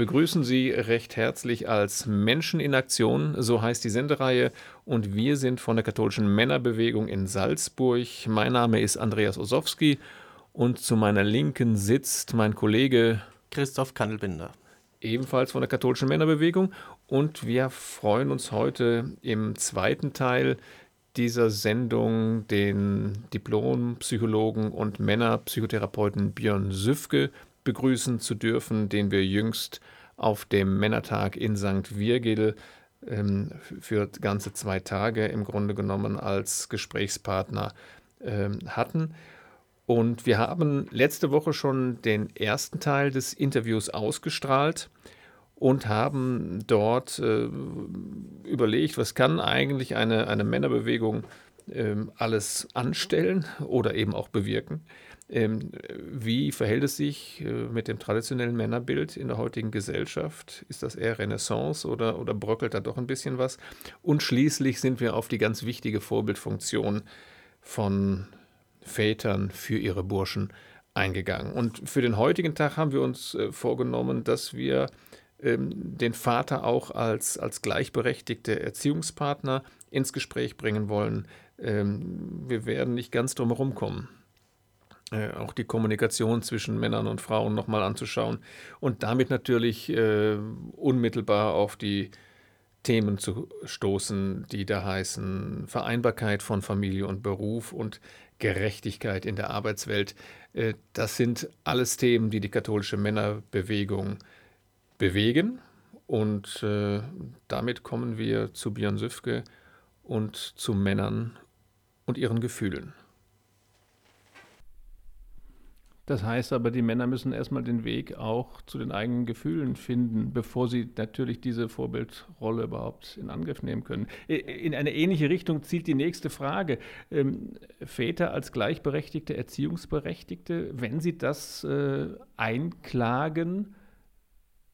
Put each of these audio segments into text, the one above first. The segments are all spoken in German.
Begrüßen Sie recht herzlich als Menschen in Aktion, so heißt die Sendereihe, und wir sind von der katholischen Männerbewegung in Salzburg. Mein Name ist Andreas Osowski und zu meiner Linken sitzt mein Kollege Christoph Kandelbinder. Ebenfalls von der katholischen Männerbewegung und wir freuen uns heute im zweiten Teil dieser Sendung den Diplompsychologen und Männerpsychotherapeuten Björn Süfke begrüßen zu dürfen, den wir jüngst auf dem Männertag in St. Virgil ähm, für ganze zwei Tage im Grunde genommen als Gesprächspartner ähm, hatten. Und wir haben letzte Woche schon den ersten Teil des Interviews ausgestrahlt und haben dort äh, überlegt, was kann eigentlich eine, eine Männerbewegung äh, alles anstellen oder eben auch bewirken. Ähm, wie verhält es sich äh, mit dem traditionellen Männerbild in der heutigen Gesellschaft? Ist das eher Renaissance oder, oder bröckelt da doch ein bisschen was? Und schließlich sind wir auf die ganz wichtige Vorbildfunktion von Vätern für ihre Burschen eingegangen. Und für den heutigen Tag haben wir uns äh, vorgenommen, dass wir ähm, den Vater auch als, als gleichberechtigte Erziehungspartner ins Gespräch bringen wollen. Ähm, wir werden nicht ganz drum herum kommen äh, auch die Kommunikation zwischen Männern und Frauen nochmal anzuschauen und damit natürlich äh, unmittelbar auf die Themen zu stoßen, die da heißen Vereinbarkeit von Familie und Beruf und Gerechtigkeit in der Arbeitswelt. Äh, das sind alles Themen, die die katholische Männerbewegung bewegen. Und äh, damit kommen wir zu Björn Süfke und zu Männern und ihren Gefühlen. Das heißt aber, die Männer müssen erstmal den Weg auch zu den eigenen Gefühlen finden, bevor sie natürlich diese Vorbildrolle überhaupt in Angriff nehmen können. In eine ähnliche Richtung zielt die nächste Frage. Ähm, Väter als gleichberechtigte Erziehungsberechtigte, wenn sie das äh, einklagen,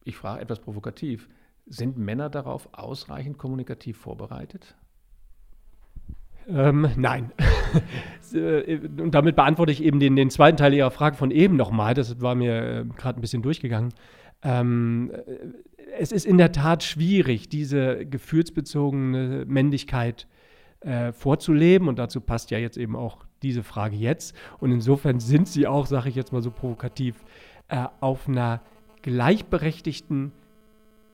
ich frage etwas provokativ, sind Männer darauf ausreichend kommunikativ vorbereitet? Ähm, nein. Äh, und damit beantworte ich eben den, den zweiten Teil Ihrer Frage von eben nochmal. Das war mir äh, gerade ein bisschen durchgegangen. Ähm, äh, es ist in der Tat schwierig, diese gefühlsbezogene Männlichkeit äh, vorzuleben. Und dazu passt ja jetzt eben auch diese Frage jetzt. Und insofern sind sie auch, sage ich jetzt mal so provokativ, äh, auf einer gleichberechtigten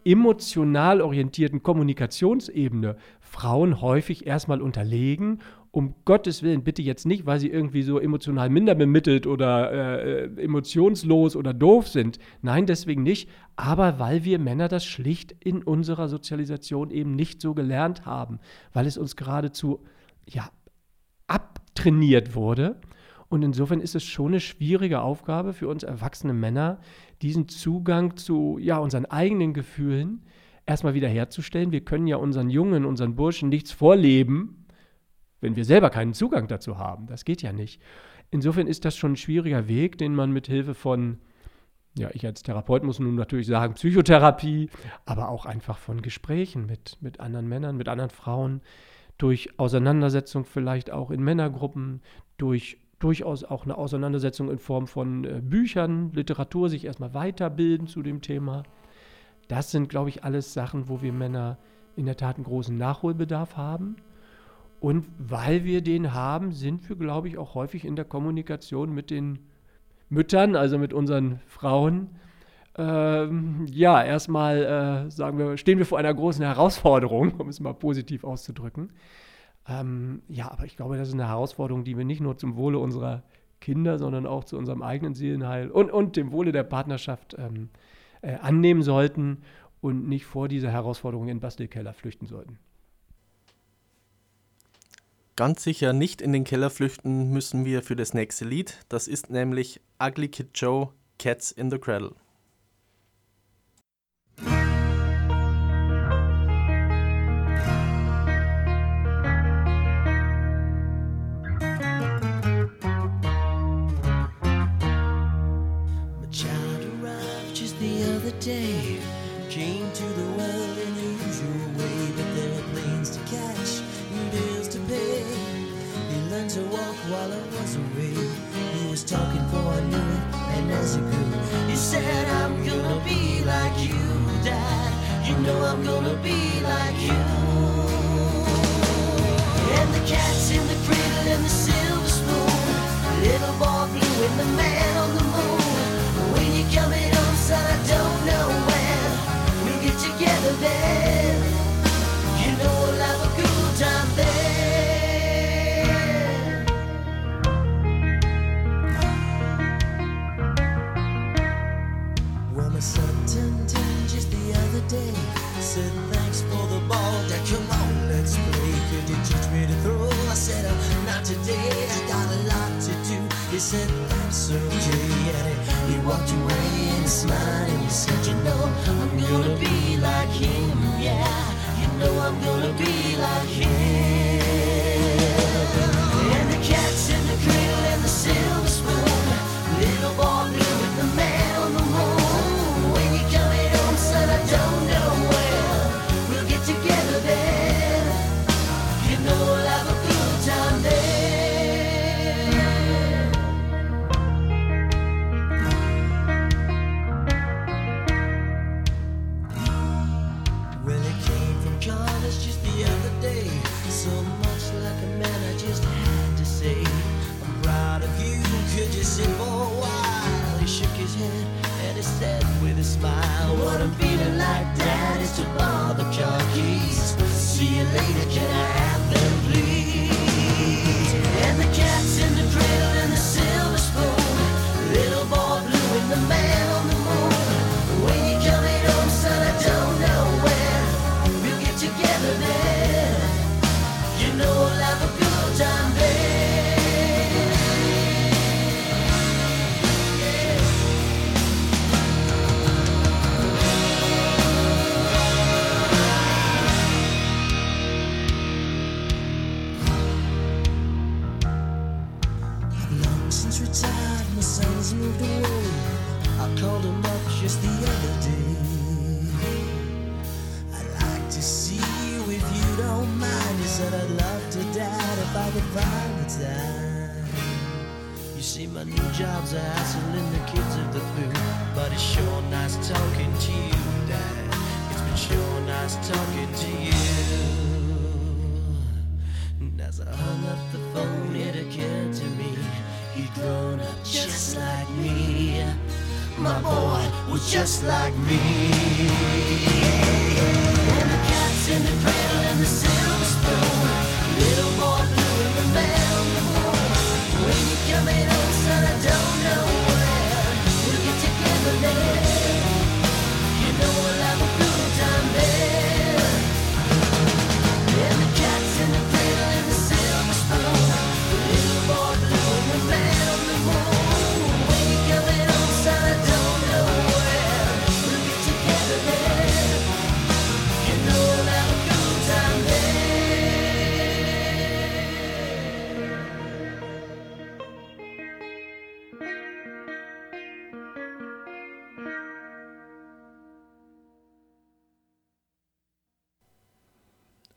emotional orientierten Kommunikationsebene Frauen häufig erstmal unterlegen. Um Gottes Willen, bitte jetzt nicht, weil sie irgendwie so emotional minder bemittelt oder äh, emotionslos oder doof sind. Nein, deswegen nicht. Aber weil wir Männer das schlicht in unserer Sozialisation eben nicht so gelernt haben, weil es uns geradezu ja, abtrainiert wurde. Und insofern ist es schon eine schwierige Aufgabe für uns erwachsene Männer, diesen Zugang zu ja, unseren eigenen Gefühlen erstmal wiederherzustellen. Wir können ja unseren Jungen, unseren Burschen nichts vorleben, wenn wir selber keinen Zugang dazu haben. Das geht ja nicht. Insofern ist das schon ein schwieriger Weg, den man mit Hilfe von, ja, ich als Therapeut muss nun natürlich sagen, Psychotherapie, aber auch einfach von Gesprächen mit, mit anderen Männern, mit anderen Frauen, durch Auseinandersetzung vielleicht auch in Männergruppen, durch durchaus auch eine Auseinandersetzung in Form von äh, Büchern, Literatur, sich erstmal weiterbilden zu dem Thema. Das sind, glaube ich, alles Sachen, wo wir Männer in der Tat einen großen Nachholbedarf haben. Und weil wir den haben, sind wir, glaube ich, auch häufig in der Kommunikation mit den Müttern, also mit unseren Frauen. Ähm, ja, erstmal äh, sagen wir, stehen wir vor einer großen Herausforderung, um es mal positiv auszudrücken. Ähm, ja, aber ich glaube, das ist eine Herausforderung, die wir nicht nur zum Wohle unserer Kinder, sondern auch zu unserem eigenen Seelenheil und, und dem Wohle der Partnerschaft ähm, äh, annehmen sollten und nicht vor dieser Herausforderung in Bastelkeller flüchten sollten. Ganz sicher nicht in den Keller flüchten müssen wir für das nächste Lied. Das ist nämlich Ugly Kid Joe, Cats in the Cradle. Day. Came to the world in the usual way, but there were planes to catch and bills to pay. He learned to walk while I was away. He was talking for I knew it, and as he grew, he said, I'm gonna be like you, Dad. You know said smile, What I'm feeling like, Dad, is to borrow the car keys. See you later, can I have them, You see, my new job's a hassle and the kids are the flu. But it's sure nice talking to you, Dad. It's been sure nice talking to you. And as I hung up the phone, it occurred to me he'd grown up just like me. My boy was just like me. And the cat's in the cradle and the silver spoon. Little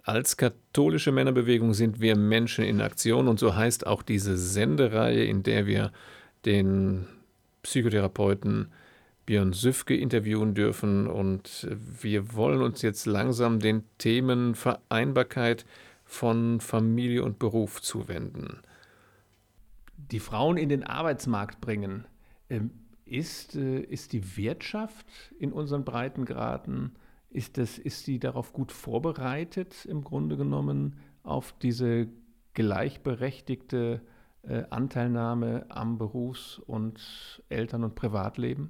Als katholische Männerbewegung sind wir Menschen in Aktion und so heißt auch diese Sendereihe, in der wir den Psychotherapeuten Björn Süfke interviewen dürfen. Und wir wollen uns jetzt langsam den Themen Vereinbarkeit von Familie und Beruf zuwenden. die Frauen in den Arbeitsmarkt bringen. Ähm, ist, äh, ist die Wirtschaft in unseren Breitengraden, ist, das, ist sie darauf gut vorbereitet, im Grunde genommen, auf diese gleichberechtigte äh, Anteilnahme am Berufs- und Eltern- und Privatleben?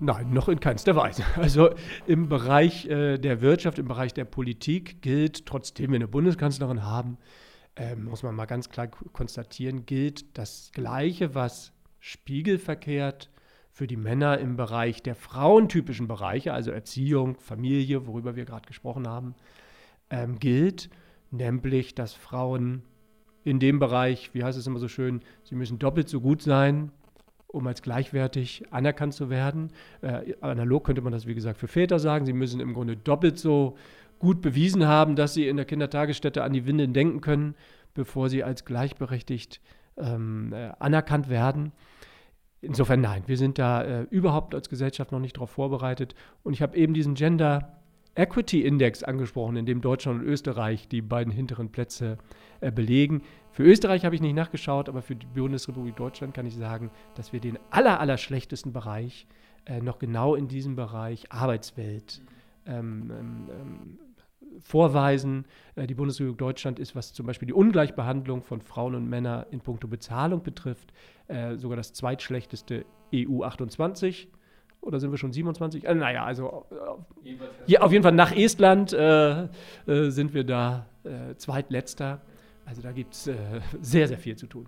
Nein, noch in keinster Weise. Also im Bereich äh, der Wirtschaft, im Bereich der Politik gilt, trotzdem wir eine Bundeskanzlerin haben, äh, muss man mal ganz klar konstatieren, gilt das Gleiche, was spiegelverkehrt für die Männer im Bereich der frauentypischen Bereiche, also Erziehung, Familie, worüber wir gerade gesprochen haben, ähm, gilt, nämlich dass Frauen in dem Bereich, wie heißt es immer so schön, sie müssen doppelt so gut sein, um als gleichwertig anerkannt zu werden. Äh, analog könnte man das, wie gesagt, für Väter sagen. Sie müssen im Grunde doppelt so gut bewiesen haben, dass sie in der Kindertagesstätte an die Windeln denken können, bevor sie als gleichberechtigt ähm, äh, anerkannt werden. Insofern nein, wir sind da äh, überhaupt als Gesellschaft noch nicht darauf vorbereitet. Und ich habe eben diesen Gender Equity Index angesprochen, in dem Deutschland und Österreich die beiden hinteren Plätze äh, belegen. Für Österreich habe ich nicht nachgeschaut, aber für die Bundesrepublik Deutschland kann ich sagen, dass wir den aller, aller schlechtesten Bereich äh, noch genau in diesem Bereich Arbeitswelt ähm, ähm, ähm vorweisen. Äh, die Bundesrepublik Deutschland ist, was zum Beispiel die Ungleichbehandlung von Frauen und Männern in puncto Bezahlung betrifft, äh, sogar das zweitschlechteste EU 28 oder sind wir schon 27? Äh, naja, also äh, ja, auf jeden Fall nach Estland äh, äh sind wir da äh, zweitletzter. Also da gibt es sehr, sehr viel zu tun.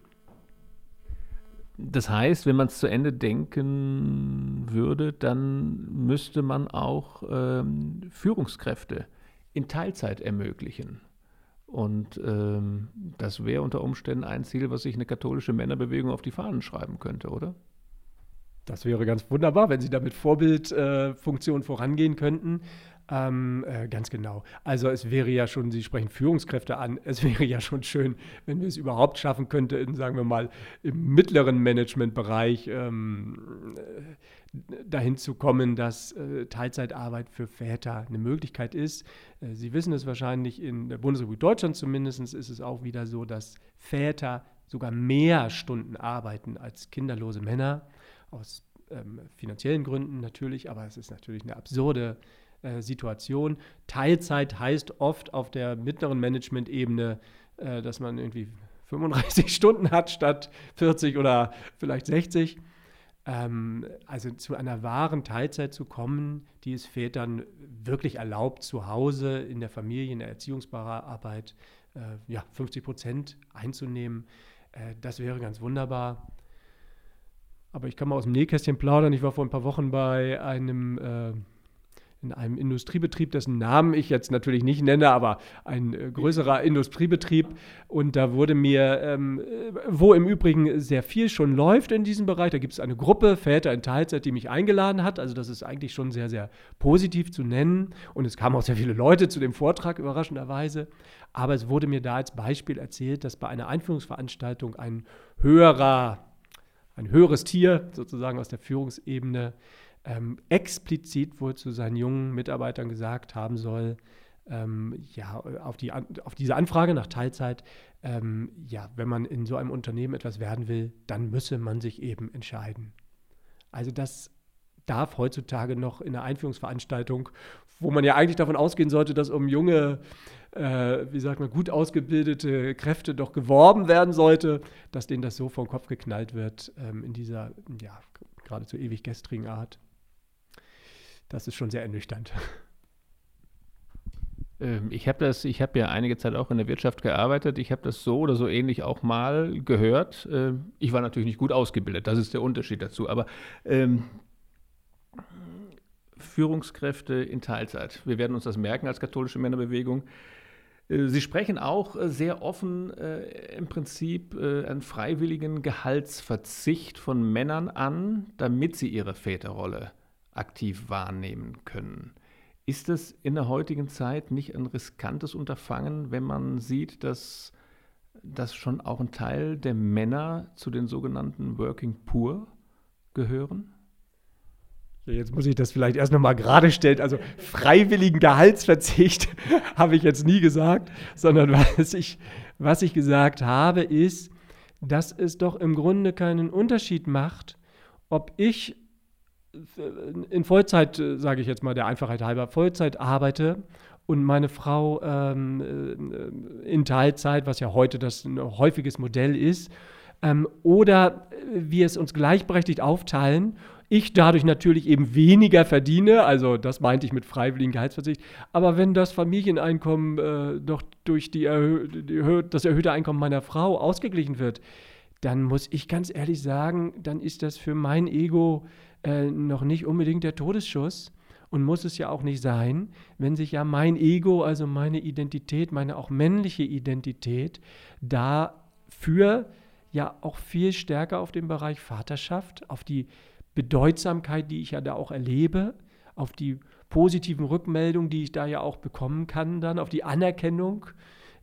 Das heißt, wenn man es zu Ende denken würde, dann müsste man auch ähm, Führungskräfte in Teilzeit ermöglichen. Und ähm, das wäre unter Umständen ein Ziel, was sich eine katholische Männerbewegung auf die Fahnen schreiben könnte, oder? Das wäre ganz wunderbar, wenn Sie damit Vorbildfunktion äh, vorangehen könnten. Ähm, äh, ganz genau. Also es wäre ja schon, Sie sprechen Führungskräfte an, es wäre ja schon schön, wenn wir es überhaupt schaffen könnten, sagen wir mal, im mittleren Managementbereich ähm, äh, dahin zu kommen, dass äh, Teilzeitarbeit für Väter eine Möglichkeit ist. Äh, Sie wissen es wahrscheinlich, in der Bundesrepublik Deutschland zumindest ist es auch wieder so, dass Väter sogar mehr Stunden arbeiten als kinderlose Männer aus ähm, finanziellen Gründen natürlich, aber es ist natürlich eine absurde äh, Situation. Teilzeit heißt oft auf der mittleren Management-Ebene, äh, dass man irgendwie 35 Stunden hat statt 40 oder vielleicht 60. Ähm, also zu einer wahren Teilzeit zu kommen, die es Vätern wirklich erlaubt, zu Hause in der Familie, in der Erziehungsarbeit äh, ja, 50 Prozent einzunehmen, äh, das wäre ganz wunderbar. Aber ich kann mal aus dem Nähkästchen plaudern. Ich war vor ein paar Wochen bei einem, äh, in einem Industriebetrieb, dessen Namen ich jetzt natürlich nicht nenne, aber ein äh, größerer Industriebetrieb. Und da wurde mir, ähm, wo im Übrigen sehr viel schon läuft in diesem Bereich, da gibt es eine Gruppe Väter in Teilzeit, die mich eingeladen hat. Also das ist eigentlich schon sehr, sehr positiv zu nennen. Und es kamen auch sehr viele Leute zu dem Vortrag, überraschenderweise. Aber es wurde mir da als Beispiel erzählt, dass bei einer Einführungsveranstaltung ein höherer ein höheres Tier sozusagen aus der Führungsebene ähm, explizit wohl zu seinen jungen Mitarbeitern gesagt haben soll, ähm, ja, auf, die, auf diese Anfrage nach Teilzeit, ähm, ja, wenn man in so einem Unternehmen etwas werden will, dann müsse man sich eben entscheiden. Also das darf heutzutage noch in der Einführungsveranstaltung, wo man ja eigentlich davon ausgehen sollte, dass um junge äh, wie sagt man, gut ausgebildete Kräfte doch geworben werden sollte, dass denen das so vom Kopf geknallt wird ähm, in dieser, ja, geradezu ewig gestrigen Art. Das ist schon sehr ernüchternd. Ähm, ich habe das, ich habe ja einige Zeit auch in der Wirtschaft gearbeitet. Ich habe das so oder so ähnlich auch mal gehört. Ähm, ich war natürlich nicht gut ausgebildet, das ist der Unterschied dazu. Aber ähm, Führungskräfte in Teilzeit. Wir werden uns das merken als katholische Männerbewegung. Äh, Sie sprechen auch äh, sehr offen äh, im Prinzip äh, einen freiwilligen Gehaltsverzicht von Männern an, damit sie ihre Väterrolle aktiv wahrnehmen können. Ist das in der heutigen Zeit nicht ein riskantes Unterfangen, wenn man sieht, dass, dass schon auch ein Teil der Männer zu den sogenannten Working Poor gehören? Jetzt muss ich das vielleicht erst nochmal gerade stellen. Also freiwilligen Gehaltsverzicht habe ich jetzt nie gesagt, sondern was ich, was ich gesagt habe, ist, dass es doch im Grunde keinen Unterschied macht, ob ich in Vollzeit, sage ich jetzt mal der Einfachheit halber, Vollzeit arbeite und meine Frau ähm, äh, in Teilzeit, was ja heute das ein häufiges Modell ist, ähm, oder wir es uns gleichberechtigt aufteilen. Ich dadurch natürlich eben weniger verdiene, also das meinte ich mit freiwilligen Gehaltsverzicht. Aber wenn das Familieneinkommen äh, doch durch die erhö die, das erhöhte Einkommen meiner Frau ausgeglichen wird, dann muss ich ganz ehrlich sagen, dann ist das für mein Ego äh, noch nicht unbedingt der Todesschuss und muss es ja auch nicht sein, wenn sich ja mein Ego, also meine Identität, meine auch männliche Identität, dafür ja auch viel stärker auf den Bereich Vaterschaft, auf die Bedeutsamkeit, die ich ja da auch erlebe, auf die positiven Rückmeldungen, die ich da ja auch bekommen kann, dann auf die Anerkennung,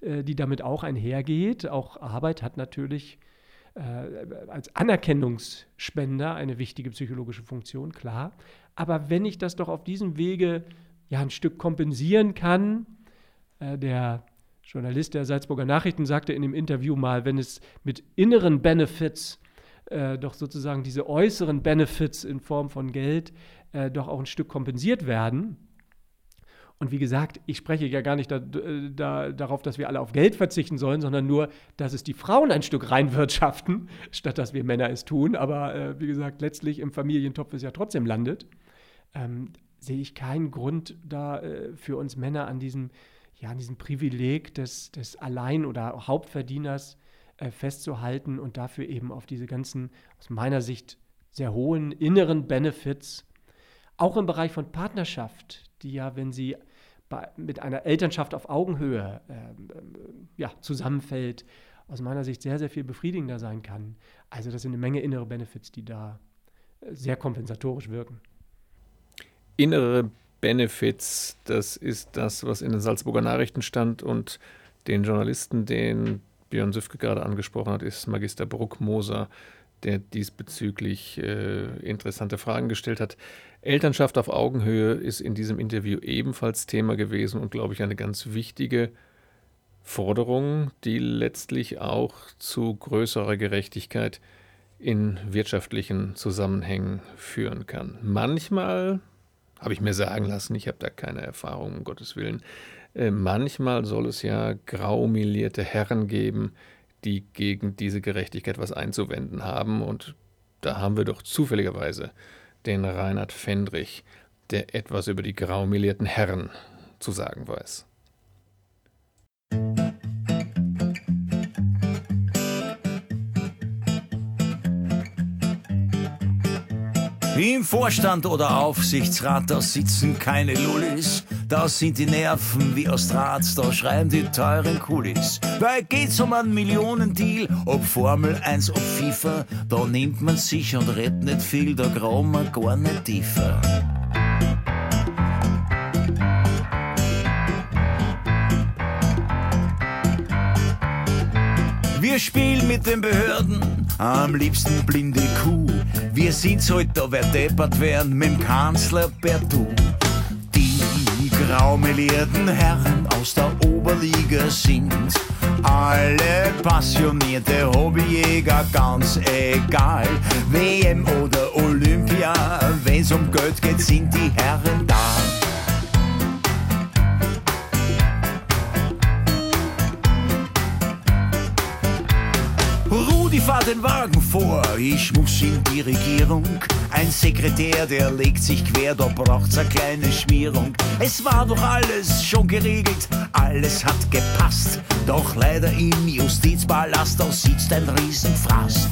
äh, die damit auch einhergeht. Auch Arbeit hat natürlich äh, als Anerkennungsspender eine wichtige psychologische Funktion, klar. Aber wenn ich das doch auf diesem Wege ja ein Stück kompensieren kann, äh, der Journalist der Salzburger Nachrichten sagte in dem Interview mal, wenn es mit inneren Benefits äh, doch sozusagen diese äußeren Benefits in Form von Geld äh, doch auch ein Stück kompensiert werden. Und wie gesagt, ich spreche ja gar nicht da, da, darauf, dass wir alle auf Geld verzichten sollen, sondern nur, dass es die Frauen ein Stück reinwirtschaften, statt dass wir Männer es tun. Aber äh, wie gesagt, letztlich im Familientopf es ja trotzdem landet, ähm, sehe ich keinen Grund da äh, für uns Männer an diesem ja, an diesem Privileg des, des Allein- oder Hauptverdieners äh, festzuhalten und dafür eben auf diese ganzen, aus meiner Sicht, sehr hohen inneren Benefits, auch im Bereich von Partnerschaft, die ja, wenn sie bei, mit einer Elternschaft auf Augenhöhe äh, äh, ja, zusammenfällt, aus meiner Sicht sehr, sehr viel befriedigender sein kann. Also das sind eine Menge innere Benefits, die da äh, sehr kompensatorisch wirken. Innere Benefits, das ist das, was in den Salzburger Nachrichten stand und den Journalisten, den Björn Süfke gerade angesprochen hat, ist Magister Bruckmoser, der diesbezüglich äh, interessante Fragen gestellt hat. Elternschaft auf Augenhöhe ist in diesem Interview ebenfalls Thema gewesen und, glaube ich, eine ganz wichtige Forderung, die letztlich auch zu größerer Gerechtigkeit in wirtschaftlichen Zusammenhängen führen kann. Manchmal habe ich mir sagen lassen, ich habe da keine Erfahrung, um Gottes Willen. Äh, manchmal soll es ja graumelierte Herren geben, die gegen diese Gerechtigkeit was einzuwenden haben. Und da haben wir doch zufälligerweise den Reinhard Fendrich, der etwas über die graumelierten Herren zu sagen weiß. Im Vorstand oder Aufsichtsrat, da sitzen keine Lullis. Da sind die Nerven wie aus Draht, da schreiben die teuren Kulis. Weil geht's um einen Millionendeal, ob Formel 1, ob FIFA, da nimmt man sich und redet nicht viel, da grauen man gar nicht tiefer. Wir spielen mit den Behörden, am liebsten blinde Kuh. Wir sind's heute, da wer deppert werden, mit dem Kanzler Bertou. Die graumelierten Herren aus der Oberliga sind alle passionierte Hobbyjäger, ganz egal. WM oder Olympia, wenn's um Geld geht, sind die Herren da. Rudi, fahr den Wagen vor, ich muss in die Regierung. Ein Sekretär, der legt sich quer, da braucht's eine kleine Schmierung. Es war doch alles schon geregelt, alles hat gepasst. Doch leider im Justizpalast, da sitzt ein Riesenfraß.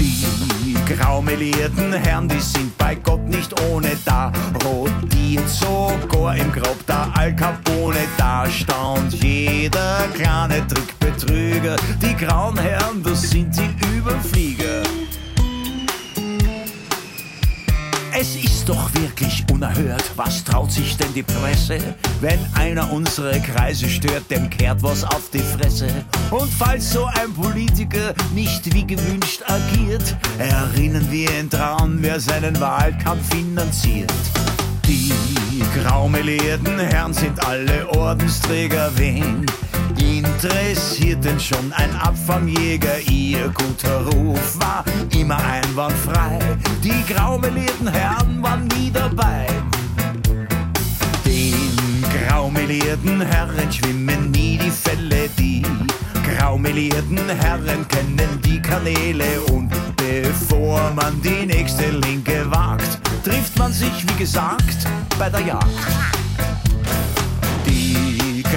Die graumelierten Herren, die sind bei Gott nicht ohne da. Rotiert sogar im Grab der Al Capone. Da staunt jeder kleine Trickbetrüger. Die grauen Herren, das sind die Überflieger. Es ist doch wirklich unerhört, was traut sich denn die Presse? Wenn einer unsere Kreise stört, dem kehrt was auf die Fresse. Und falls so ein Politiker nicht wie gewünscht agiert, erinnern wir ihn dran, wer seinen Wahlkampf finanziert. Die graumelierten Herren sind alle Ordensträger, wen interessiert denn schon ein Abfangjäger? Ihr guter Ruf war immer einwandfrei. Die graumelierten Herren waren nie dabei. Den graumelierten Herren schwimmen nie die Fälle, die graumelierten Herren kennen die Kanäle und bevor man die nächste Linke wagt, trifft man sich, wie gesagt, bei der Jagd.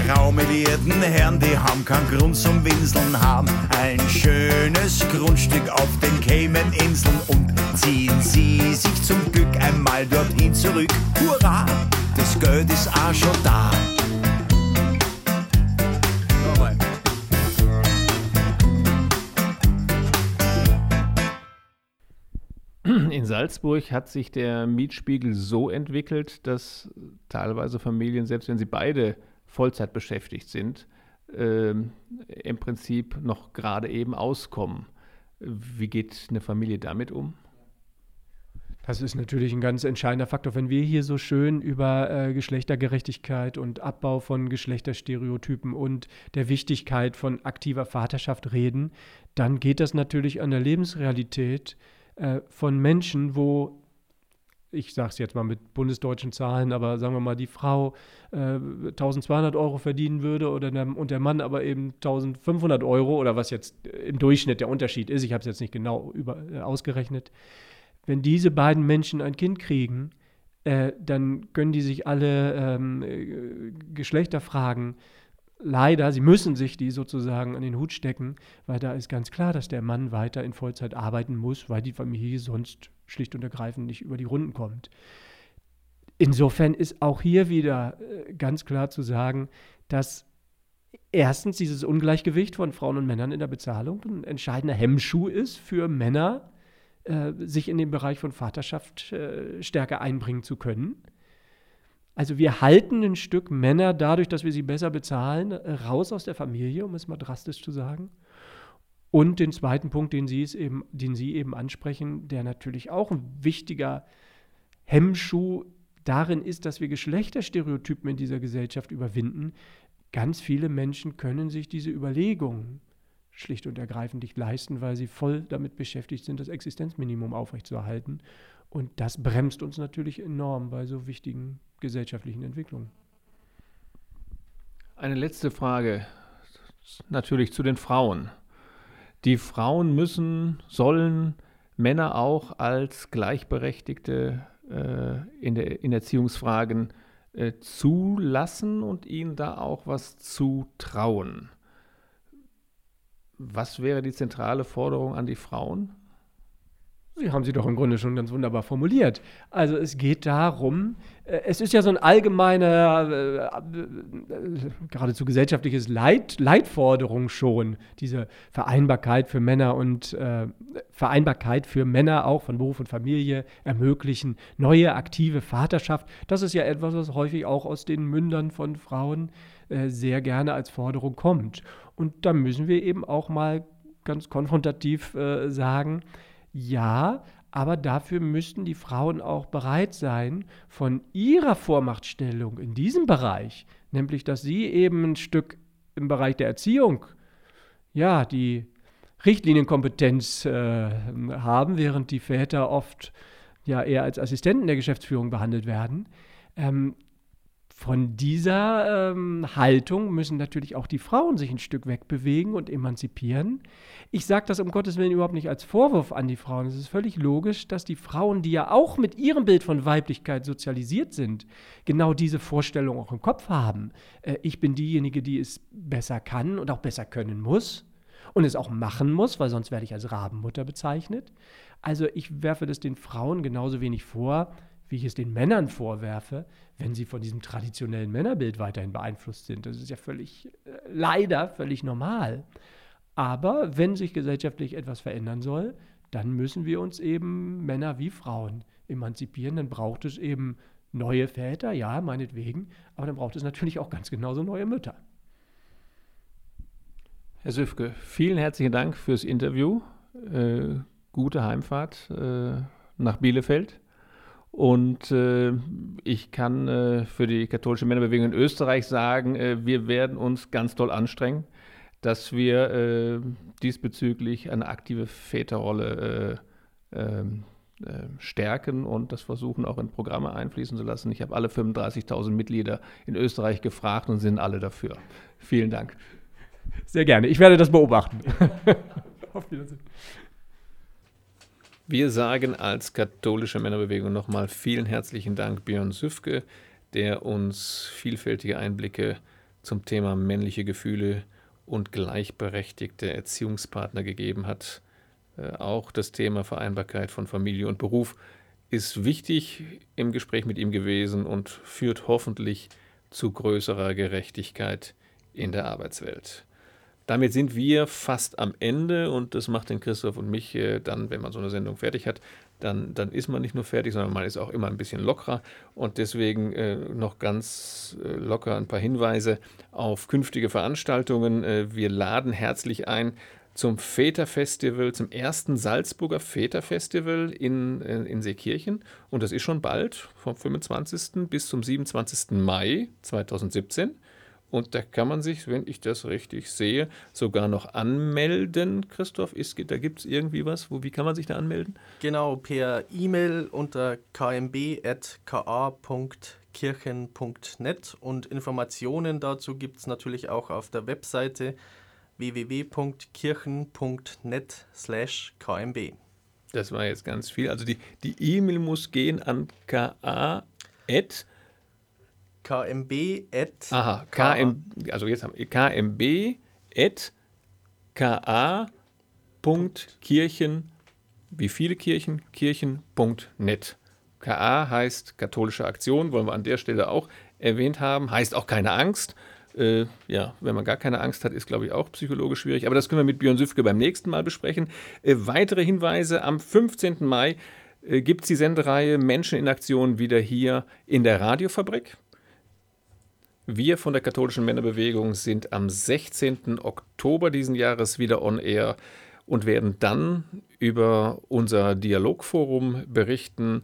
Die graumelierten Herren, die haben keinen Grund zum Winseln, haben ein schönes Grundstück auf den Cayman-Inseln und ziehen sie sich zum Glück einmal dorthin zurück. Hurra, das Geld ist auch schon da. In Salzburg hat sich der Mietspiegel so entwickelt, dass teilweise Familien, selbst wenn sie beide Vollzeit beschäftigt sind, ähm, im Prinzip noch gerade eben auskommen. Wie geht eine Familie damit um? Das ist natürlich ein ganz entscheidender Faktor. Wenn wir hier so schön über äh, Geschlechtergerechtigkeit und Abbau von Geschlechterstereotypen und der Wichtigkeit von aktiver Vaterschaft reden, dann geht das natürlich an der Lebensrealität äh, von Menschen, wo, ich sage es jetzt mal mit bundesdeutschen Zahlen, aber sagen wir mal, die Frau äh, 1200 Euro verdienen würde oder der, und der Mann aber eben 1500 Euro oder was jetzt im Durchschnitt der Unterschied ist, ich habe es jetzt nicht genau über, äh, ausgerechnet. Wenn diese beiden Menschen ein Kind kriegen, äh, dann können die sich alle ähm, äh, Geschlechterfragen leider, sie müssen sich die sozusagen an den Hut stecken, weil da ist ganz klar, dass der Mann weiter in Vollzeit arbeiten muss, weil die Familie sonst schlicht und ergreifend nicht über die Runden kommt. Insofern ist auch hier wieder äh, ganz klar zu sagen, dass erstens dieses Ungleichgewicht von Frauen und Männern in der Bezahlung ein entscheidender Hemmschuh ist für Männer, äh, sich in den Bereich von Vaterschaft äh, stärker einbringen zu können. Also wir halten ein Stück Männer dadurch, dass wir sie besser bezahlen, raus aus der Familie, um es mal drastisch zu sagen. Und den zweiten Punkt, den Sie, eben, den Sie eben ansprechen, der natürlich auch ein wichtiger Hemmschuh darin ist, dass wir Geschlechterstereotypen in dieser Gesellschaft überwinden. Ganz viele Menschen können sich diese Überlegungen schlicht und ergreifend nicht leisten, weil sie voll damit beschäftigt sind, das Existenzminimum aufrechtzuerhalten. Und das bremst uns natürlich enorm bei so wichtigen gesellschaftlichen Entwicklungen. Eine letzte Frage, natürlich zu den Frauen. Die Frauen müssen, sollen Männer auch als Gleichberechtigte äh, in, der, in Erziehungsfragen äh, zulassen und ihnen da auch was zutrauen. Was wäre die zentrale Forderung an die Frauen? Sie haben sie doch im Grunde schon ganz wunderbar formuliert. Also es geht darum, äh, es ist ja so ein allgemeiner, äh, äh, geradezu gesellschaftliches Leit, Leitforderung schon, diese Vereinbarkeit für Männer und äh, Vereinbarkeit für Männer auch von Beruf und Familie ermöglichen, neue aktive Vaterschaft. Das ist ja etwas, was häufig auch aus den Mündern von Frauen äh, sehr gerne als Forderung kommt. Und da müssen wir eben auch mal ganz konfrontativ sagen, ja, aber dafür müssten die Frauen auch bereit sein, von ihrer Vormachtstellung in diesem Bereich, nämlich dass sie eben ein Stück im Bereich der Erziehung, ja, die Richtlinienkompetenz äh, haben, während die Väter oft ja eher als Assistenten der Geschäftsführung behandelt werden, ähm, von dieser ähm, Haltung müssen natürlich auch die Frauen sich ein Stück wegbewegen und emanzipieren. Ich sage das um Gottes Willen überhaupt nicht als Vorwurf an die Frauen. Es ist völlig logisch, dass die Frauen, die ja auch mit ihrem Bild von Weiblichkeit sozialisiert sind, genau diese Vorstellung auch im Kopf haben. Äh, ich bin diejenige, die es besser kann und auch besser können muss und es auch machen muss, weil sonst werde ich als Rabenmutter bezeichnet. Also ich werfe das den Frauen genauso wenig vor, wie ich es den Männern vorwerfe, wenn sie von diesem traditionellen Männerbild weiterhin beeinflusst sind. Das ist ja völlig, äh, leider völlig normal. Aber wenn sich gesellschaftlich etwas verändern soll, dann müssen wir uns eben Männer wie Frauen emanzipieren. Dann braucht es eben neue Väter, ja, meinetwegen, aber dann braucht es natürlich auch ganz genauso neue Mütter. Herr Süfke, vielen herzlichen Dank fürs Interview. Äh, gute Heimfahrt äh, nach Bielefeld. Und äh, ich kann äh, für die katholische Männerbewegung in Österreich sagen, äh, wir werden uns ganz doll anstrengen, dass wir äh, diesbezüglich eine aktive Väterrolle äh, ähm, äh, stärken und das versuchen auch in Programme einfließen zu lassen. Ich habe alle 35.000 Mitglieder in Österreich gefragt und sind alle dafür. Vielen Dank. Sehr gerne. Ich werde das beobachten. Auf Wiedersehen. Wir sagen als katholische Männerbewegung nochmal vielen herzlichen Dank Björn Süfke, der uns vielfältige Einblicke zum Thema männliche Gefühle und gleichberechtigte Erziehungspartner gegeben hat. Äh, auch das Thema Vereinbarkeit von Familie und Beruf ist wichtig im Gespräch mit ihm gewesen und führt hoffentlich zu größerer Gerechtigkeit in der Arbeitswelt. Damit sind wir fast am Ende und das macht den Christoph und mich äh, dann, wenn man so eine Sendung fertig hat, dann, dann ist man nicht nur fertig, sondern man ist auch immer ein bisschen lockerer und deswegen äh, noch ganz äh, locker ein paar Hinweise auf künftige Veranstaltungen. Äh, wir laden herzlich ein zum Väterfestival, zum ersten Salzburger Väterfestival in, äh, in Seekirchen. Und das ist schon bald, vom 25. bis zum 27. Mai 2017. Und da kann man sich, wenn ich das richtig sehe, sogar noch anmelden. Christoph, ist, da gibt es irgendwie was? Wo, wie kann man sich da anmelden? Genau, per E-Mail unter kmb.ka.kirchen.net und Informationen dazu gibt es natürlich auch auf der Webseite www.kirchen.net slash kmb. Das war jetzt ganz viel. Also die E-Mail muss gehen an ka. Kmb. Aha, KM, also jetzt haben wir kmb ka.kirchen, wie viele Kirchen? Kirchen.net. KA heißt katholische Aktion, wollen wir an der Stelle auch erwähnt haben, heißt auch keine Angst. Äh, ja, wenn man gar keine Angst hat, ist, glaube ich, auch psychologisch schwierig. Aber das können wir mit Björn Süfke beim nächsten Mal besprechen. Äh, weitere Hinweise: Am 15. Mai äh, gibt es die Sendereihe Menschen in Aktion wieder hier in der Radiofabrik. Wir von der katholischen Männerbewegung sind am 16. Oktober diesen Jahres wieder on air und werden dann über unser Dialogforum berichten,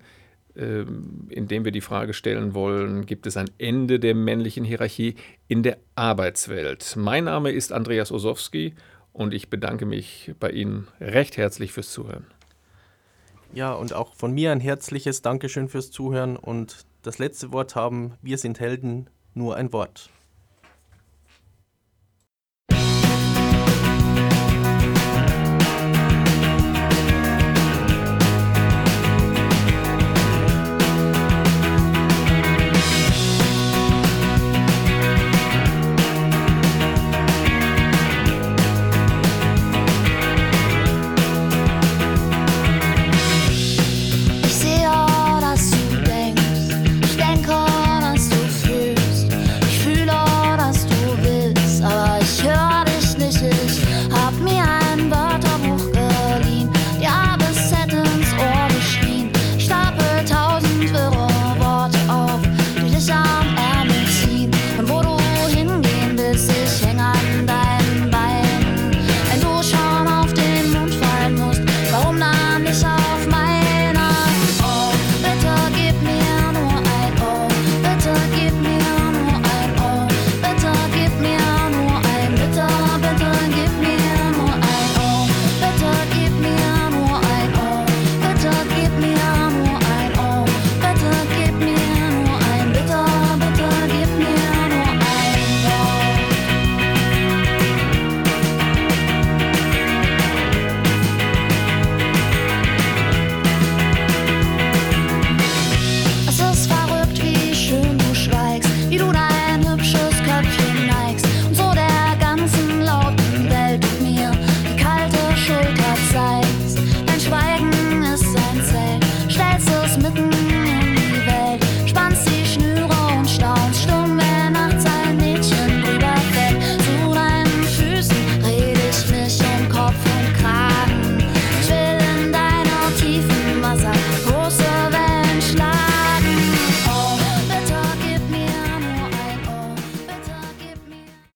ähm, indem wir die Frage stellen wollen, gibt es ein Ende der männlichen Hierarchie in der Arbeitswelt? Mein Name ist Andreas Osowski und ich bedanke mich bei Ihnen recht herzlich fürs Zuhören. Ja, und auch von mir ein herzliches Dankeschön fürs Zuhören und das letzte Wort haben Wir sind Helden, nur ein Wort.